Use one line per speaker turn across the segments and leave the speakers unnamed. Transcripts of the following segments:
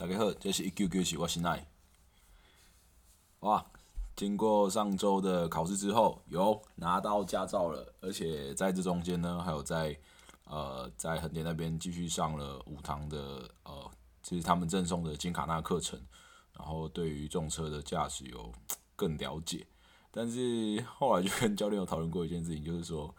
大家好，这是一九九七，我是奈。哇，经过上周的考试之后，有拿到驾照了，而且在这中间呢，还有在呃在横店那边继续上了五堂的呃，就是他们赠送的金卡纳课程，然后对于重车的驾驶有更了解。但是后来就跟教练有讨论过一件事情，就是说，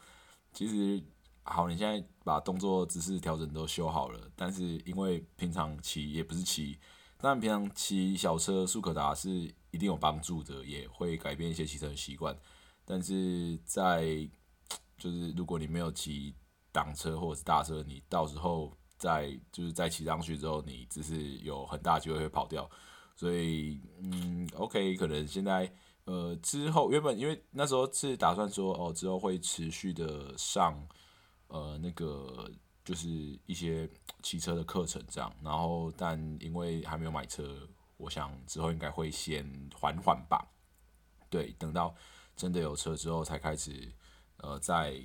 其实。好，你现在把动作姿势调整都修好了，但是因为平常骑也不是骑，但平常骑小车速可达是一定有帮助的，也会改变一些骑车的习惯。但是在就是如果你没有骑挡车或者是大车，你到时候再就是再骑上去之后，你只是有很大机会会跑掉。所以嗯，OK，可能现在呃之后原本因为那时候是打算说哦之后会持续的上。呃，那个就是一些骑车的课程这样，然后但因为还没有买车，我想之后应该会先缓缓吧。对，等到真的有车之后，才开始呃，再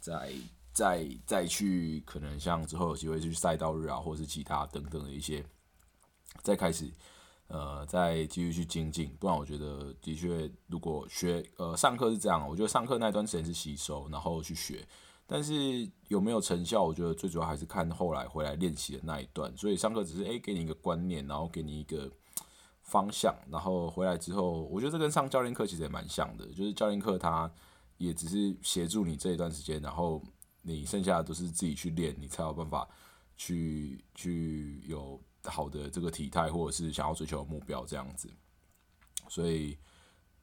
再再再去可能像之后有机会去赛道日啊，或者是其他等等的一些，再开始呃再继续去精进。不然我觉得的确，如果学呃上课是这样，我觉得上课那段时间是吸收，然后去学。但是有没有成效？我觉得最主要还是看后来回来练习的那一段。所以上课只是诶给你一个观念，然后给你一个方向，然后回来之后，我觉得这跟上教练课其实也蛮像的。就是教练课他也只是协助你这一段时间，然后你剩下的都是自己去练，你才有办法去去有好的这个体态，或者是想要追求的目标这样子。所以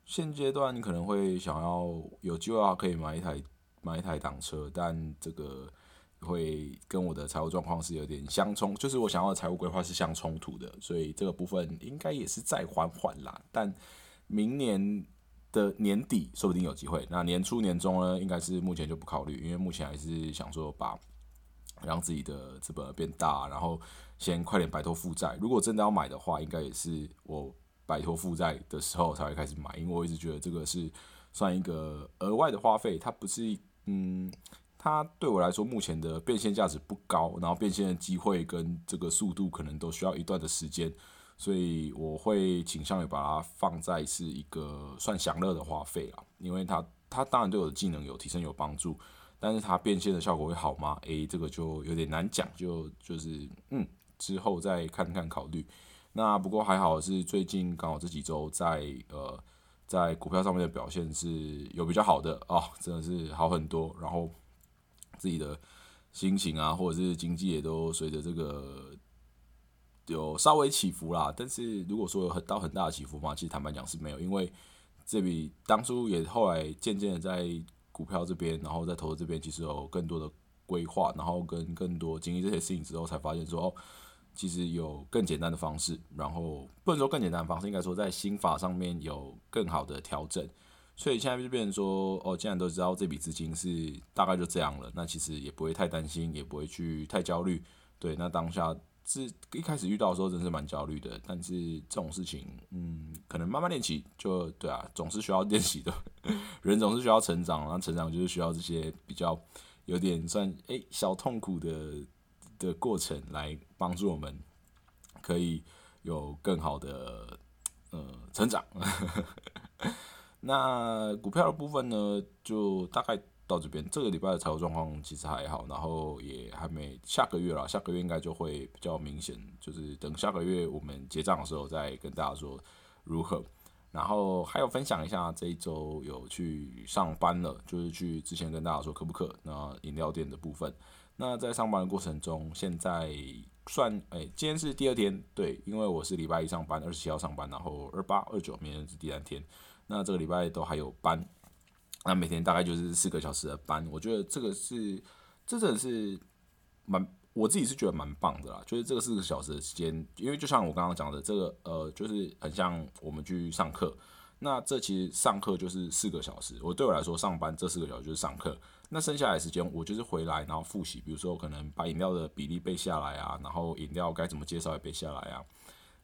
现阶段你可能会想要有机会啊，可以买一台。买一台挡车，但这个会跟我的财务状况是有点相冲，就是我想要的财务规划是相冲突的，所以这个部分应该也是再缓缓啦。但明年的年底说不定有机会，那年初年中呢，应该是目前就不考虑，因为目前还是想说把让自己的资本变大，然后先快点摆脱负债。如果真的要买的话，应该也是我摆脱负债的时候才会开始买，因为我一直觉得这个是算一个额外的花费，它不是。嗯，它对我来说目前的变现价值不高，然后变现的机会跟这个速度可能都需要一段的时间，所以我会倾向于把它放在是一个算享乐的花费啊，因为它它当然对我的技能有提升有帮助，但是它变现的效果会好吗？诶，这个就有点难讲，就就是嗯，之后再看看考虑。那不过还好是最近刚好这几周在呃。在股票上面的表现是有比较好的哦，真的是好很多。然后自己的心情啊，或者是经济也都随着这个有稍微起伏啦。但是如果说有很到很大的起伏嘛，其实坦白讲是没有，因为这笔当初也后来渐渐的在股票这边，然后在投资这边，其实有更多的规划，然后跟更多经历这些事情之后，才发现说哦。其实有更简单的方式，然后不能说更简单的方式，应该说在心法上面有更好的调整。所以现在就变成说，哦，既然都知道这笔资金是大概就这样了，那其实也不会太担心，也不会去太焦虑。对，那当下是一开始遇到的时候，真是蛮焦虑的。但是这种事情，嗯，可能慢慢练习，就对啊，总是需要练习的。人总是需要成长，然后成长就是需要这些比较有点算诶小痛苦的。的过程来帮助我们，可以有更好的呃成长。那股票的部分呢，就大概到这边。这个礼拜的财务状况其实还好，然后也还没下个月了，下个月应该就会比较明显，就是等下个月我们结账的时候再跟大家说如何。然后还有分享一下这一周有去上班了，就是去之前跟大家说可不可那饮料店的部分。那在上班的过程中，现在算哎，今天是第二天，对，因为我是礼拜一上班，二十七号上班，然后二八、二九明天是第三天。那这个礼拜都还有班，那每天大概就是四个小时的班。我觉得这个是，这真的是蛮，我自己是觉得蛮棒的啦。就是这个四个小时的时间，因为就像我刚刚讲的，这个呃，就是很像我们去上课。那这其实上课就是四个小时，我对我来说上班这四个小时就是上课。那剩下来时间我就是回来然后复习，比如说我可能把饮料的比例背下来啊，然后饮料该怎么介绍也背下来啊，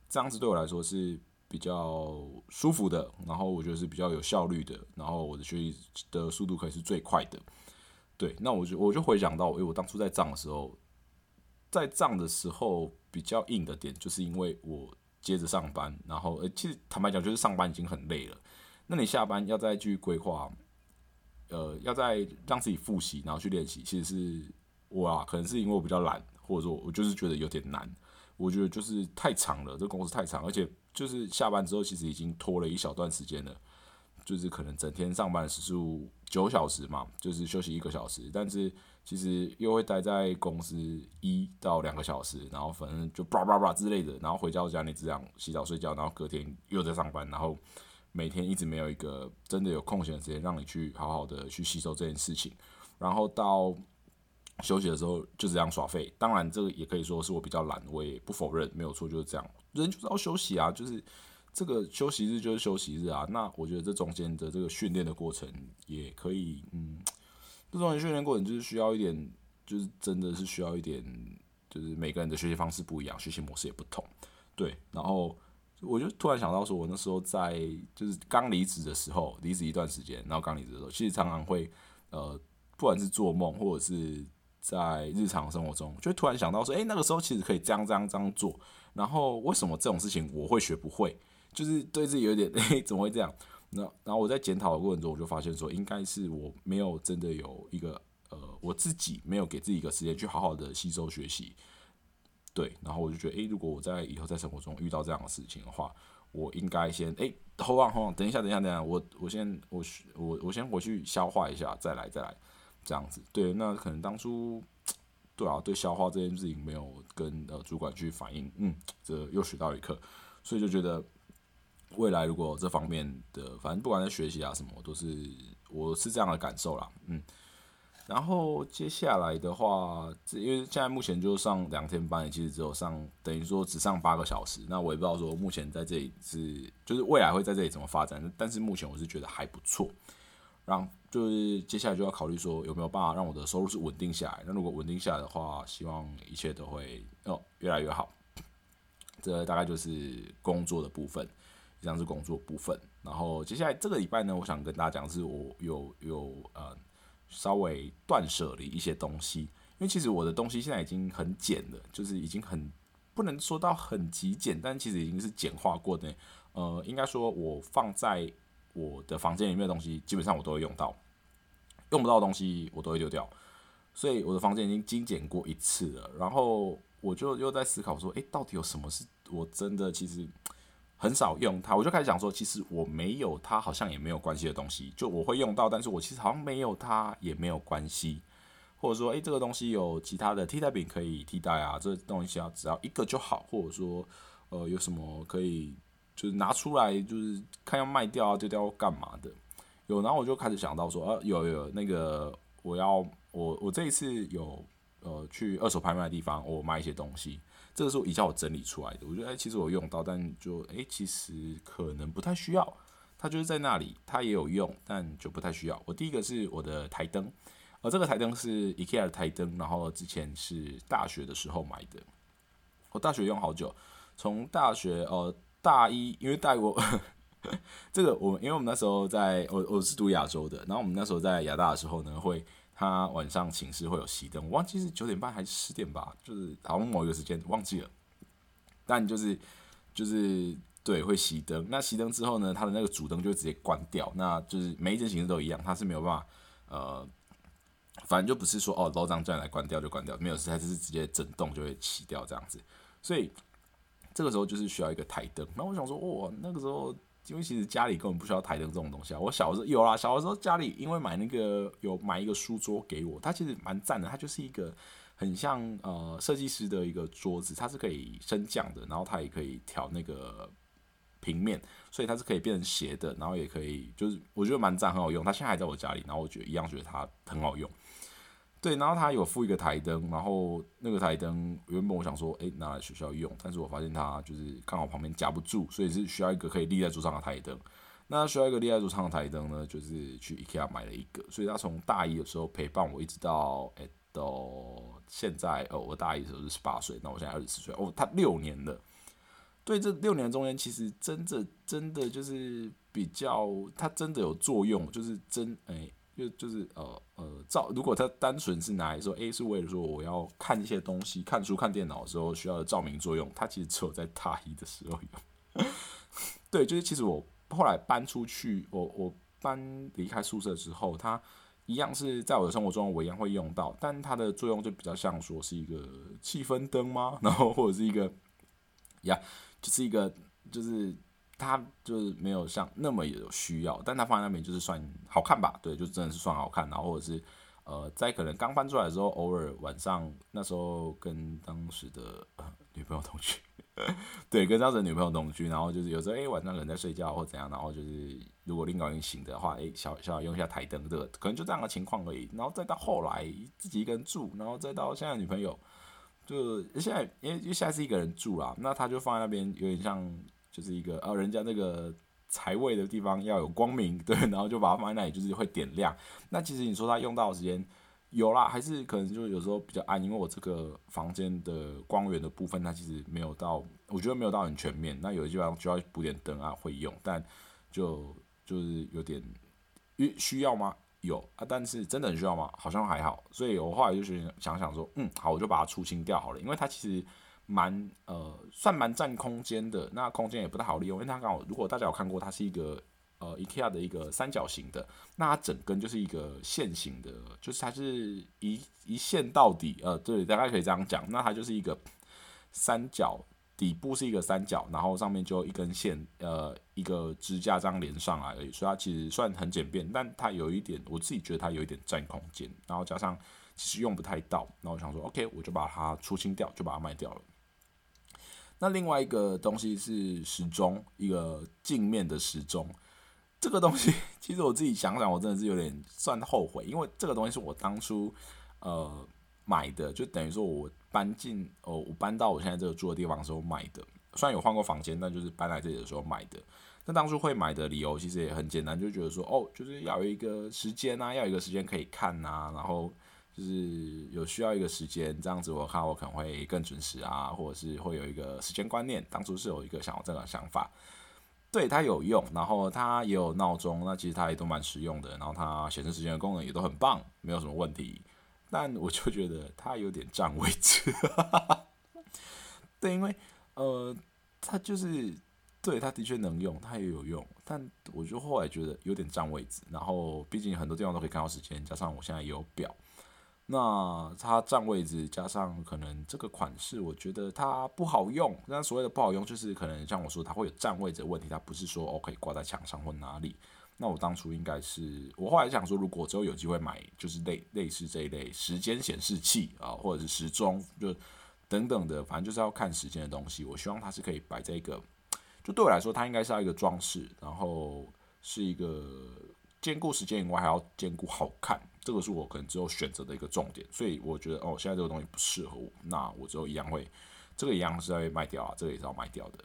这样子对我来说是比较舒服的，然后我觉得是比较有效率的，然后我的学习的速度可以是最快的。对，那我就我就回想到，因为我当初在账的时候。在账的时候比较硬的点，就是因为我接着上班，然后呃，其实坦白讲，就是上班已经很累了，那你下班要再去规划，呃，要在让自己复习，然后去练习，其实是我啊，可能是因为我比较懒，或者说我就是觉得有点难，我觉得就是太长了，这公司太长，而且就是下班之后，其实已经拖了一小段时间了。就是可能整天上班时数九小时嘛，就是休息一个小时，但是其实又会待在公司一到两个小时，然后反正就叭叭叭之类的，然后回到家里这样洗澡睡觉，然后隔天又在上班，然后每天一直没有一个真的有空闲的时间让你去好好的去吸收这件事情，然后到休息的时候就这样耍废。当然这个也可以说是我比较懒，我也不否认，没有错就是这样，人就是要休息啊，就是。这个休息日就是休息日啊，那我觉得这中间的这个训练的过程也可以，嗯，这中间训练过程就是需要一点，就是真的是需要一点，就是每个人的学习方式不一样，学习模式也不同，对。然后我就突然想到说，我那时候在就是刚离职的时候，离职一段时间，然后刚离职的时候，其实常常会呃，不管是做梦或者是在日常生活中，就突然想到说，诶，那个时候其实可以这样这样这样做，然后为什么这种事情我会学不会？就是对自己有点，哎，怎么会这样？那然后我在检讨的过程中，我就发现说，应该是我没有真的有一个，呃，我自己没有给自己一个时间去好好的吸收学习。对，然后我就觉得，诶，如果我在以后在生活中遇到这样的事情的话，我应该先，诶 h o l d on hold on，等一下，等一下，等一下，我我先我我我先回去消化一下，再来再来，这样子。对，那可能当初，对啊，对消化这件事情没有跟呃主管去反映，嗯，这又学到一课，所以就觉得。未来如果这方面的，反正不管在学习啊什么，都是我是这样的感受啦，嗯。然后接下来的话，因为现在目前就上两天班，其实只有上等于说只上八个小时。那我也不知道说目前在这里是，就是未来会在这里怎么发展。但是目前我是觉得还不错。然后就是接下来就要考虑说有没有办法让我的收入是稳定下来。那如果稳定下来的话，希望一切都会哦越来越好。这大概就是工作的部分。这样是工作部分，然后接下来这个礼拜呢，我想跟大家讲，是我有有呃稍微断舍离一些东西，因为其实我的东西现在已经很简了，就是已经很不能说到很极简，但其实已经是简化过的。呃，应该说我放在我的房间里面的东西，基本上我都会用到，用不到的东西我都会丢掉，所以我的房间已经精简过一次了。然后我就又在思考说，诶，到底有什么是我真的其实。很少用它，我就开始想说，其实我没有它，好像也没有关系的东西，就我会用到，但是我其实好像没有它也没有关系，或者说，诶，这个东西有其他的替代品可以替代啊，这东西要只要一个就好，或者说，呃，有什么可以就是拿出来，就是看要卖掉啊，丢掉干嘛的？有，然后我就开始想到说，呃，有有那个我要我我这一次有呃去二手拍卖的地方，我卖一些东西。这个是我一叫我整理出来的，我觉得哎，其实我用到，但就哎，其实可能不太需要。它就是在那里，它也有用，但就不太需要。我第一个是我的台灯，而这个台灯是 IKEA 的台灯，然后之前是大学的时候买的。我大学用好久，从大学呃大一，因为大我 这个我，因为我们那时候在我我是读亚洲的，然后我们那时候在亚大的时候呢会。他晚上寝室会有熄灯，我忘记是九点半还是十点吧，就是好像某一个时间忘记了。但就是就是对会熄灯，那熄灯之后呢，他的那个主灯就直接关掉，那就是每一间寝室都一样，他是没有办法呃，反正就不是说哦楼长叫来关掉就关掉，没有事，它就是直接整栋就会熄掉这样子。所以这个时候就是需要一个台灯，那我想说，哇，那个时候。因为其实家里根本不需要台灯这种东西啊。我小时候有啦，小的时候家里因为买那个有买一个书桌给我，它其实蛮赞的。它就是一个很像呃设计师的一个桌子，它是可以升降的，然后它也可以调那个平面，所以它是可以变成斜的，然后也可以就是我觉得蛮赞，很好用。它现在还在我家里，然后我觉得一样觉得它很好用。对，然后它有附一个台灯，然后那个台灯原本我想说，诶，拿来学校用，但是我发现它就是刚好旁边夹不住，所以是需要一个可以立在桌上的台灯。那需要一个立在桌上的台灯呢，就是去 IKEA 买了一个，所以它从大一的时候陪伴我一直到诶到现在，哦，我大一的时候是十八岁，那我现在二十四岁，哦，它六年了。对，这六年中间其实真的真的就是比较，它真的有作用，就是真诶。就就是呃呃照，如果它单纯是拿来说，诶，是为了说我要看一些东西，看书、看电脑的时候需要的照明作用，它其实只有在大一的时候有。对，就是其实我后来搬出去，我我搬离开宿舍之后，它一样是在我的生活中我一样会用到，但它的作用就比较像说是一个气氛灯吗？然后或者是一个呀，就是一个就是。它就是没有像那么有需要，但它放在那边就是算好看吧？对，就真的是算好看。然后或者是呃，在可能刚翻出来的时候，偶尔晚上那时候跟当时的呃女朋友同居，对，跟当时的女朋友同居，然后就是有时候哎晚上人在睡觉或怎样，然后就是如果另外一个人醒的话，哎小小用一下台灯，这个可能就这样的情况而已。然后再到后来自己一个人住，然后再到现在女朋友，就现在因为因为现在是一个人住啦，那他就放在那边有点像。就是一个呃，人家那个财位的地方要有光明，对，然后就把它放在那里，就是会点亮。那其实你说它用到的时间有啦，还是可能就有时候比较暗，因为我这个房间的光源的部分，它其实没有到，我觉得没有到很全面。那有的地方就要补点灯啊，会用，但就就是有点需需要吗？有啊，但是真的很需要吗？好像还好。所以我后来就是想想说，嗯，好，我就把它出清掉好了，因为它其实。蛮呃，算蛮占空间的，那空间也不太好利用，因为它刚好，如果大家有看过，它是一个呃 IKEA 的一个三角形的，那它整根就是一个线形的，就是它是一一线到底，呃，对，大概可以这样讲，那它就是一个三角，底部是一个三角，然后上面就一根线，呃，一个支架这样连上来而已，所以它其实算很简便，但它有一点，我自己觉得它有一点占空间，然后加上其实用不太到，然后我想说，OK，我就把它出清掉，就把它卖掉了。那另外一个东西是时钟，一个镜面的时钟。这个东西其实我自己想想，我真的是有点算后悔，因为这个东西是我当初呃买的，就等于说我搬进哦，我搬到我现在这个住的地方的时候买的。虽然有换过房间，但就是搬来这里的时候买的。那当初会买的理由其实也很简单，就觉得说哦，就是要有一个时间啊，要有一个时间可以看啊，然后。就是有需要一个时间，这样子我看我可能会更准时啊，或者是会有一个时间观念。当初是有一个想要这个想法，对它有用，然后它也有闹钟，那其实它也都蛮实用的，然后它显示时间的功能也都很棒，没有什么问题。但我就觉得它有点占位置，对，因为呃，它就是对它的确能用，它也有用，但我就后来觉得有点占位置。然后毕竟很多地方都可以看到时间，加上我现在也有表。那它占位置，加上可能这个款式，我觉得它不好用。那所谓的不好用，就是可能像我说，它会有占位置的问题，它不是说 OK 挂在墙上或哪里。那我当初应该是，我后来想说，如果之后有机会买，就是类类似这一类时间显示器啊，或者是时钟，就等等的，反正就是要看时间的东西。我希望它是可以摆在一个，就对我来说，它应该是要一个装饰，然后是一个兼顾时间以外，还要兼顾好看。这个是我可能之后选择的一个重点，所以我觉得哦，现在这个东西不适合我，那我之后一样会，这个一样是要卖掉啊，这个也是要卖掉的。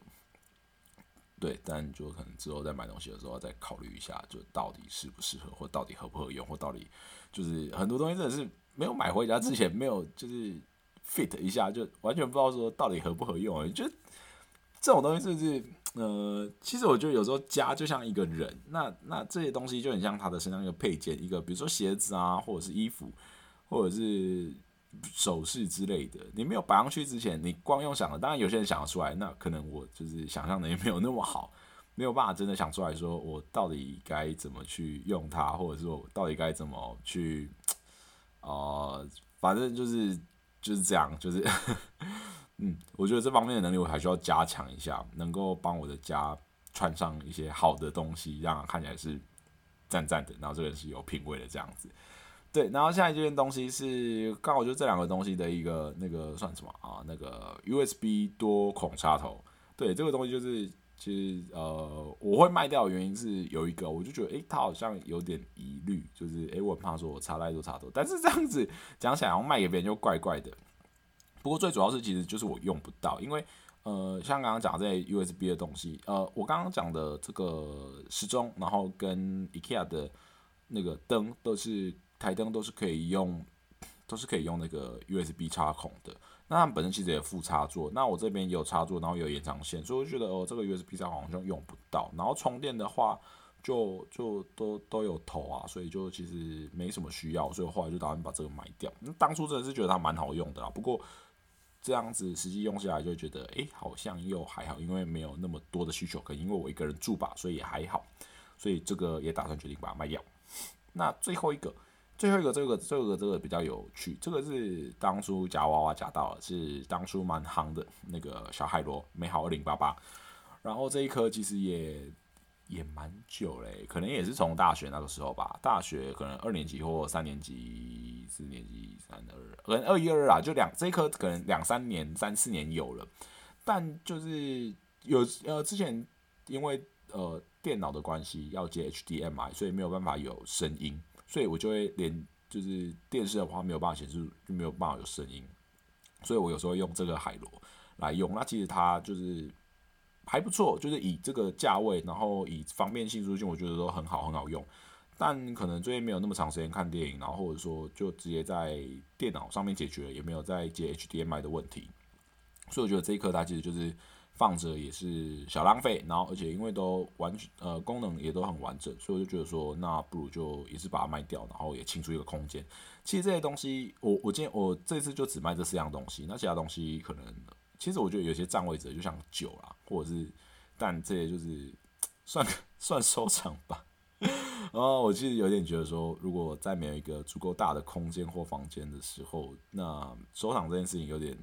对，但就可能之后在买东西的时候再考虑一下，就到底适不适合，或到底合不合用，或到底就是很多东西真的是没有买回家之前没有就是 fit 一下，就完全不知道说到底合不合用，就这种东西是不是？呃，其实我觉得有时候家就像一个人，那那这些东西就很像他的身上一个配件，一个比如说鞋子啊，或者是衣服，或者是首饰之类的。你没有摆上去之前，你光用想的，当然有些人想得出来，那可能我就是想象能力没有那么好，没有办法真的想出来说我到底该怎么去用它，或者说我到底该怎么去，呃，反正就是就是这样，就是。嗯，我觉得这方面的能力我还需要加强一下，能够帮我的家穿上一些好的东西，让它看起来是赞赞的，然后这个是有品味的这样子。对，然后下一件东西是刚好就这两个东西的一个那个算什么啊？那个 USB 多孔插头。对，这个东西就是其实呃我会卖掉的原因是有一个，我就觉得诶，它好像有点疑虑，就是诶，我怕说我插太多插头，但是这样子讲起来，然后卖给别人就怪怪的。不过最主要是，其实就是我用不到，因为呃，像刚刚讲这些 USB 的东西，呃，我刚刚讲的这个时钟，然后跟 IKEA 的那个灯，都是台灯，都是可以用，都是可以用那个 USB 插孔的。那它们本身其实也附插座，那我这边也有插座，然后有延长线，所以我觉得哦，这个 USB 插孔好像用不到。然后充电的话，就就都都有投啊，所以就其实没什么需要，所以我后来就打算把这个卖掉。那当初真的是觉得它蛮好用的啦，不过这样子实际用下来就觉得，哎，好像又还好，因为没有那么多的需求，可能因为我一个人住吧，所以也还好，所以这个也打算决定把它卖掉。那最后一个，最后一个这个这个这个比较有趣，这个是当初夹娃娃夹到了，是当初蛮夯的那个小海螺美好二零八八，然后这一颗其实也。也蛮久嘞，可能也是从大学那个时候吧。大学可能二年级或三年级、四年级、三二，可能二一二啊，就两这一颗可能两三年、三四年有了。但就是有呃，之前因为呃电脑的关系要接 HDMI，所以没有办法有声音，所以我就会连就是电视的话没有办法显示，就没有办法有声音。所以我有时候用这个海螺来用，那其实它就是。还不错，就是以这个价位，然后以方便性出现，我觉得都很好，很好用。但可能最近没有那么长时间看电影，然后或者说就直接在电脑上面解决，也没有在接 HDMI 的问题。所以我觉得这一颗它其实就是放着也是小浪费，然后而且因为都完呃功能也都很完整，所以我就觉得说那不如就也是把它卖掉，然后也清出一个空间。其实这些东西，我我今天我这次就只卖这四样东西，那其他东西可能。其实我觉得有些占位者就像酒啦，或者是，但这些就是 算算收藏吧。然后我其实有点觉得说，如果在没有一个足够大的空间或房间的时候，那收藏这件事情有点，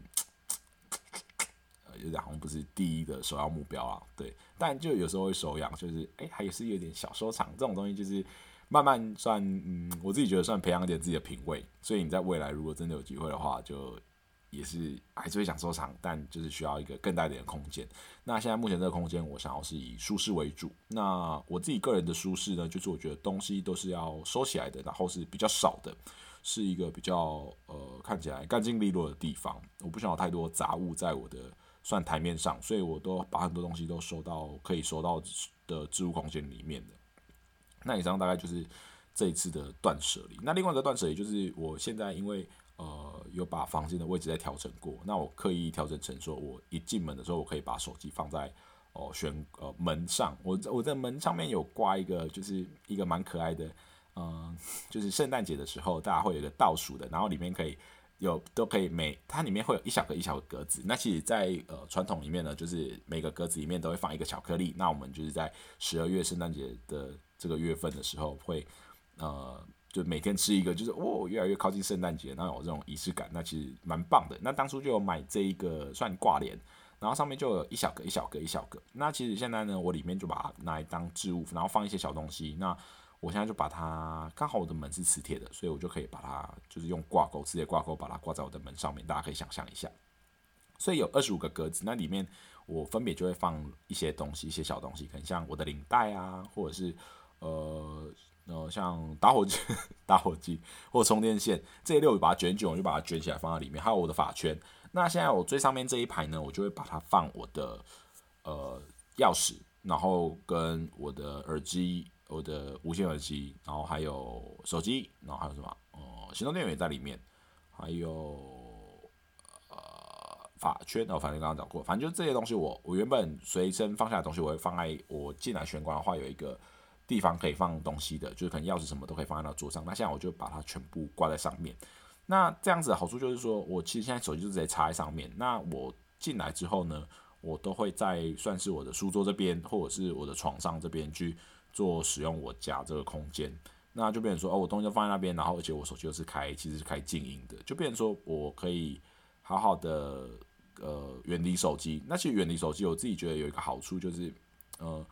呃，有点好像不是第一的首要目标啊。对，但就有时候会手痒，就是哎，还是有点小收藏这种东西，就是慢慢算，嗯，我自己觉得算培养一点自己的品味。所以你在未来如果真的有机会的话，就。也是还是会想收藏，但就是需要一个更大一点的空间。那现在目前这个空间，我想要是以舒适为主。那我自己个人的舒适呢，就是我觉得东西都是要收起来的，然后是比较少的，是一个比较呃看起来干净利落的地方。我不想要太多杂物在我的算台面上，所以我都把很多东西都收到可以收到的置物空间里面的。那以上大概就是这一次的断舍离。那另外一个断舍离就是我现在因为。呃，有把房间的位置再调整过。那我刻意调整成说，我一进门的时候，我可以把手机放在哦选呃门上。我我在门上面有挂一个，就是一个蛮可爱的，嗯，就是圣诞节的时候，大家会有一个倒数的，然后里面可以有都可以每它里面会有一小个一小格子。那其实，在呃传统里面呢，就是每个格子里面都会放一个巧克力。那我们就是在十二月圣诞节的这个月份的时候会呃。就每天吃一个，就是哦，越来越靠近圣诞节，然后有这种仪式感，那其实蛮棒的。那当初就有买这一个算挂帘，然后上面就有一小个、一小个、一小个。那其实现在呢，我里面就把它拿来当置物，然后放一些小东西。那我现在就把它，刚好我的门是磁铁的，所以我就可以把它就是用挂钩，磁铁挂钩把它挂在我的门上面。大家可以想象一下，所以有二十五个格子，那里面我分别就会放一些东西，一些小东西，可能像我的领带啊，或者是呃。呃，像打火机、打火机或充电线这些六，我把它卷卷，我就把它卷起来放在里面。还有我的发圈。那现在我最上面这一排呢，我就会把它放我的呃钥匙，然后跟我的耳机、我的无线耳机，然后还有手机，然后还有什么？哦，行动电源也在里面，还有呃发圈。哦，反正刚刚讲过，反正就这些东西，我我原本随身放下的东西，我会放在我进来玄关的话有一个。地方可以放东西的，就是可能钥匙什么都可以放在那桌上。那现在我就把它全部挂在上面。那这样子的好处就是说，我其实现在手机就直接插在上面。那我进来之后呢，我都会在算是我的书桌这边，或者是我的床上这边去做使用我家这个空间。那就变成说，哦，我东西就放在那边，然后而且我手机又是开，其实是开静音的，就变成说我可以好好的呃远离手机。那其实远离手机，我自己觉得有一个好处就是，呃。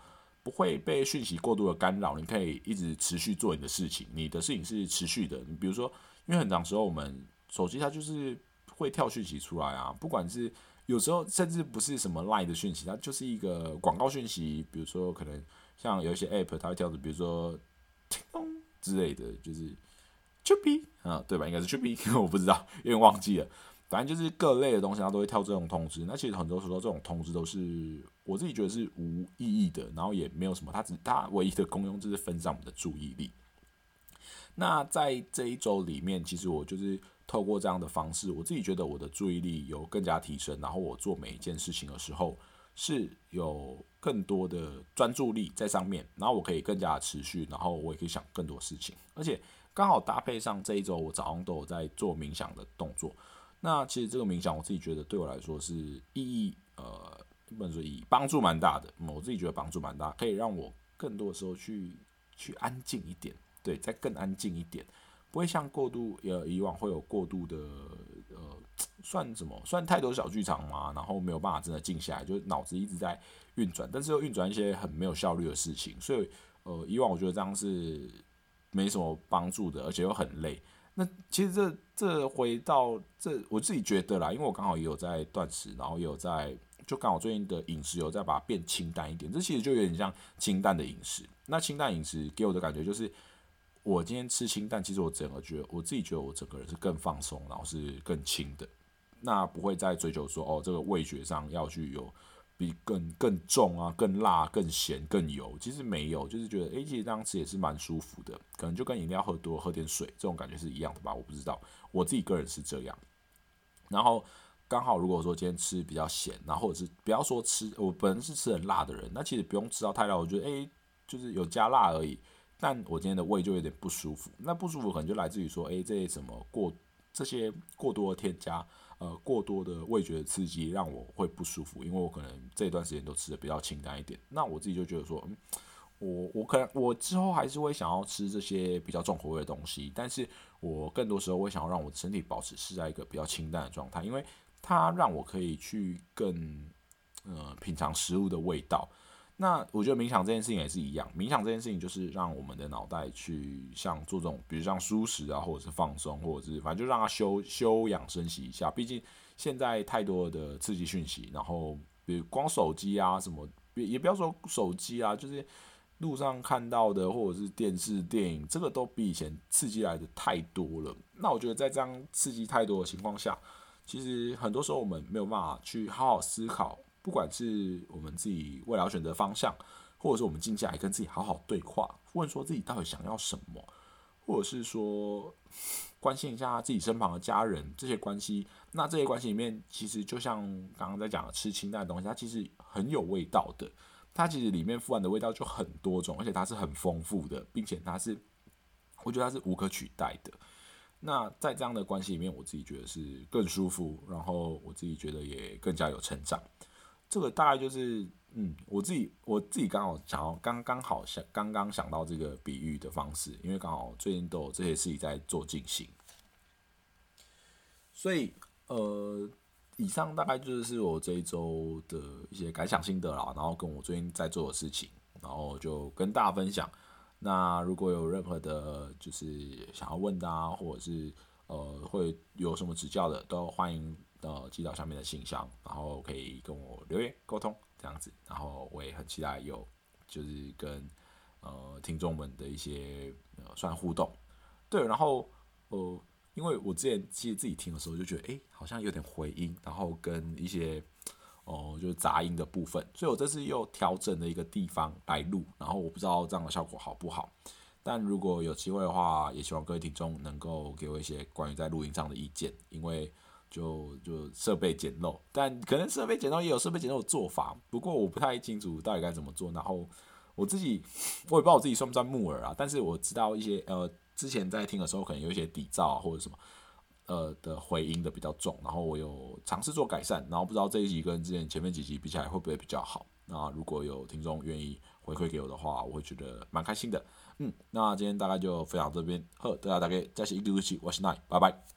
不会被讯息过度的干扰，你可以一直持续做你的事情，你的事情是持续的。你比如说，因为很长时候我们手机它就是会跳讯息出来啊，不管是有时候甚至不是什么 Line 的讯息，它就是一个广告讯息。比如说，可能像有一些 App 它会跳的，比如说叮咚之类的，就是 Chubby 啊，对吧？应该是 Chubby，我不知道，有点忘记了。反正就是各类的东西，它都会跳这种通知。那其实很多时候，这种通知都是我自己觉得是无意义的，然后也没有什么，它只它唯一的功用就是分散我们的注意力。那在这一周里面，其实我就是透过这样的方式，我自己觉得我的注意力有更加提升，然后我做每一件事情的时候是有更多的专注力在上面，然后我可以更加持续，然后我也可以想更多事情，而且刚好搭配上这一周我早上都有在做冥想的动作。那其实这个冥想我自己觉得对我来说是意义呃，不能说意义，帮助蛮大的。我自己觉得帮助蛮大，可以让我更多的时候去去安静一点，对，再更安静一点，不会像过度呃以往会有过度的呃。算什么？算太多小剧场嘛？然后没有办法真的静下来，就脑子一直在运转，但是又运转一些很没有效率的事情。所以，呃，以往我觉得这样是没什么帮助的，而且又很累。那其实这这回到这，我自己觉得啦，因为我刚好也有在断食，然后也有在就刚好最近的饮食有在把它变清淡一点。这其实就有点像清淡的饮食。那清淡饮食给我的感觉就是，我今天吃清淡，其实我整个觉得我自己觉得我整个人是更放松，然后是更轻的。那不会再追求说哦，这个味觉上要去有比更更重啊、更辣、更咸、更油，其实没有，就是觉得诶，其实这样吃也是蛮舒服的，可能就跟饮料喝多、喝点水这种感觉是一样的吧，我不知道，我自己个人是这样。然后刚好如果说今天吃比较咸，然后或者是不要说吃，我本身是吃很辣的人，那其实不用吃到太辣，我觉得诶，就是有加辣而已，但我今天的胃就有点不舒服，那不舒服可能就来自于说诶，这些什么过这些过多的添加。呃，过多的味觉刺激让我会不舒服，因为我可能这段时间都吃的比较清淡一点。那我自己就觉得说，嗯，我我可能我之后还是会想要吃这些比较重口味的东西，但是我更多时候会想要让我的身体保持是在一个比较清淡的状态，因为它让我可以去更呃品尝食物的味道。那我觉得冥想这件事情也是一样，冥想这件事情就是让我们的脑袋去像做这种，比如像舒适啊，或者是放松，或者是反正就让它休休养生息一下。毕竟现在太多的刺激讯息，然后比如光手机啊什么，也也不要说手机啊，就是路上看到的或者是电视电影，这个都比以前刺激来的太多了。那我觉得在这样刺激太多的情况下，其实很多时候我们没有办法去好好思考。不管是我们自己未来选择方向，或者是我们静下来跟自己好好对话，问说自己到底想要什么，或者是说关心一下自己身旁的家人这些关系，那这些关系里面，其实就像刚刚在讲的吃清淡的东西，它其实很有味道的，它其实里面富含的味道就很多种，而且它是很丰富的，并且它是，我觉得它是无可取代的。那在这样的关系里面，我自己觉得是更舒服，然后我自己觉得也更加有成长。这个大概就是，嗯，我自己我自己刚好想要刚刚好想刚刚想到这个比喻的方式，因为刚好最近都有这些事情在做进行，所以呃，以上大概就是我这一周的一些感想心得啦，然后跟我最近在做的事情，然后就跟大家分享。那如果有任何的，就是想要问的啊，或者是呃会有什么指教的，都欢迎。呃，寄到下面的信箱，然后可以跟我留言沟通这样子，然后我也很期待有就是跟呃听众们的一些呃算互动。对，然后呃，因为我之前其实自己听的时候就觉得，哎，好像有点回音，然后跟一些哦就是杂音的部分，所以我这次又调整了一个地方来录，然后我不知道这样的效果好不好。但如果有机会的话，也希望各位听众能够给我一些关于在录音上的意见，因为。就就设备简陋，但可能设备简陋也有设备简陋的做法。不过我不太清楚到底该怎么做。然后我自己我也不知道我自己算不算木耳啊，但是我知道一些呃，之前在听的时候可能有一些底噪或者什么呃的回音的比较重。然后我有尝试做改善，然后不知道这一集跟之前前面几集比起来会不会比较好。那如果有听众愿意回馈给我的话，我会觉得蛮开心的。嗯，那今天大概就分享这边，呵，大家大概再次一个对不起，我是奈，拜拜。